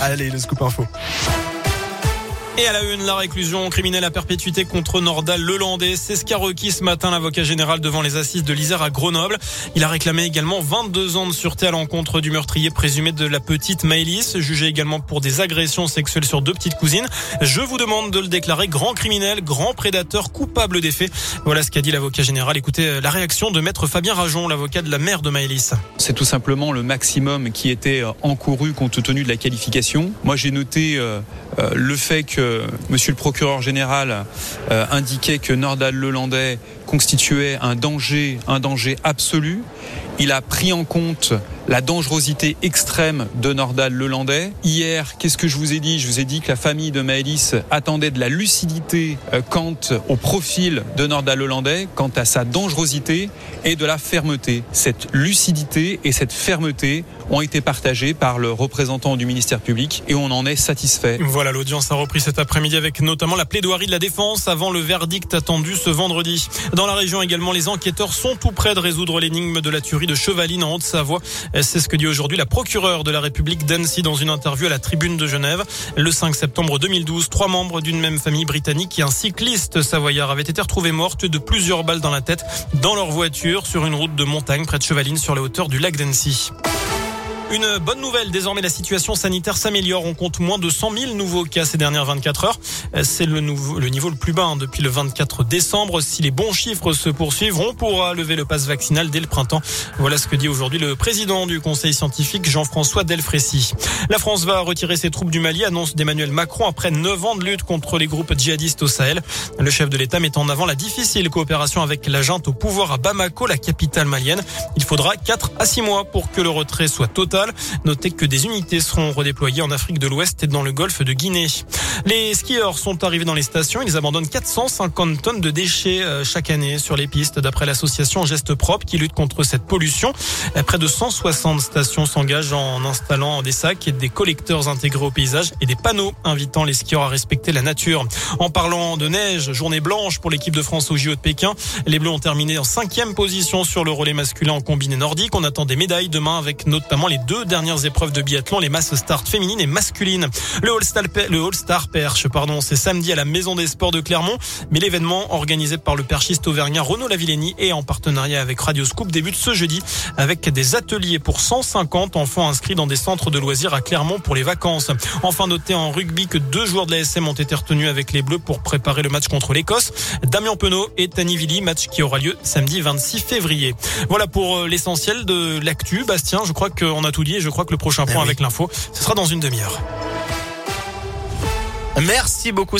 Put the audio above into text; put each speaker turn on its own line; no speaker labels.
Allez, le scoop info.
Et à la une, la réclusion criminelle à perpétuité contre Nordal Lelandais. C'est ce qu'a requis ce matin l'avocat général devant les assises de l'Isère à Grenoble. Il a réclamé également 22 ans de sûreté à l'encontre du meurtrier présumé de la petite Maëlys, jugé également pour des agressions sexuelles sur deux petites cousines. Je vous demande de le déclarer grand criminel, grand prédateur, coupable des faits. Voilà ce qu'a dit l'avocat général. Écoutez la réaction de maître Fabien Rajon, l'avocat de la mère de Maëlys.
C'est tout simplement le maximum qui était encouru compte tenu de la qualification. Moi, j'ai noté euh, euh, le fait que Monsieur le procureur général euh, indiquait que Nordal Lelandais constituait un danger, un danger absolu. Il a pris en compte la dangerosité extrême de Nordal Lelandais. Hier, qu'est-ce que je vous ai dit? Je vous ai dit que la famille de Maëlys attendait de la lucidité quant au profil de Nordal Lelandais, quant à sa dangerosité et de la fermeté. Cette lucidité et cette fermeté ont été partagés par le représentant du ministère public et on en est satisfait.
Voilà, l'audience a repris cet après-midi avec notamment la plaidoirie de la défense avant le verdict attendu ce vendredi. Dans la région également, les enquêteurs sont tout près de résoudre l'énigme de la tuerie de Chevaline en Haute-Savoie. C'est ce que dit aujourd'hui la procureure de la République d'Annecy dans une interview à la tribune de Genève. Le 5 septembre 2012, trois membres d'une même famille britannique et un cycliste savoyard avaient été retrouvés mortes de plusieurs balles dans la tête dans leur voiture sur une route de montagne près de Chevaline sur la hauteur du lac d'Annecy. Une bonne nouvelle, désormais la situation sanitaire s'améliore. On compte moins de 100 000 nouveaux cas ces dernières 24 heures. C'est le, niveau le plus bas hein, depuis le 24 décembre. Si les bons chiffres se poursuivent, on pourra lever le passe vaccinal dès le printemps. Voilà ce que dit aujourd'hui le président du conseil scientifique, Jean-François Delfrécy. La France va retirer ses troupes du Mali, annonce d'Emmanuel Macron après 9 ans de lutte contre les groupes djihadistes au Sahel. Le chef de l'État met en avant la difficile coopération avec la junte au pouvoir à Bamako, la capitale malienne. Il faudra 4 à 6 mois pour que le retrait soit total. Notez que des unités seront redéployées en Afrique de l'Ouest et dans le golfe de Guinée. Les skieurs sont arrivés dans les stations. Ils abandonnent 450 tonnes de déchets euh, chaque année sur les pistes, d'après l'association Geste Propre qui lutte contre cette pollution. Près de 160 stations s'engagent en installant des sacs et des collecteurs intégrés au paysage et des panneaux invitant les skieurs à respecter la nature. En parlant de neige, journée blanche pour l'équipe de France au JO de Pékin. Les Bleus ont terminé en cinquième position sur le relais masculin en combiné nordique. On attend des médailles demain avec notamment les deux dernières épreuves de biathlon, les masses start féminines et masculines. Le All-Star, Perche, pardon, c'est samedi à la Maison des Sports de Clermont, mais l'événement organisé par le perchiste auvergnat Renaud Lavillenie et en partenariat avec Radio Scoop débute ce jeudi avec des ateliers pour 150 enfants inscrits dans des centres de loisirs à Clermont pour les vacances. Enfin, noté en rugby que deux joueurs de la SM ont été retenus avec les Bleus pour préparer le match contre l'Écosse. Damien Penaud et Tani Vili, match qui aura lieu samedi 26 février. Voilà pour euh, l'essentiel de l'actu. Bastien, je crois qu'on a tout dit et je crois que le prochain point avec l'info, ce sera dans une demi-heure.
Merci beaucoup.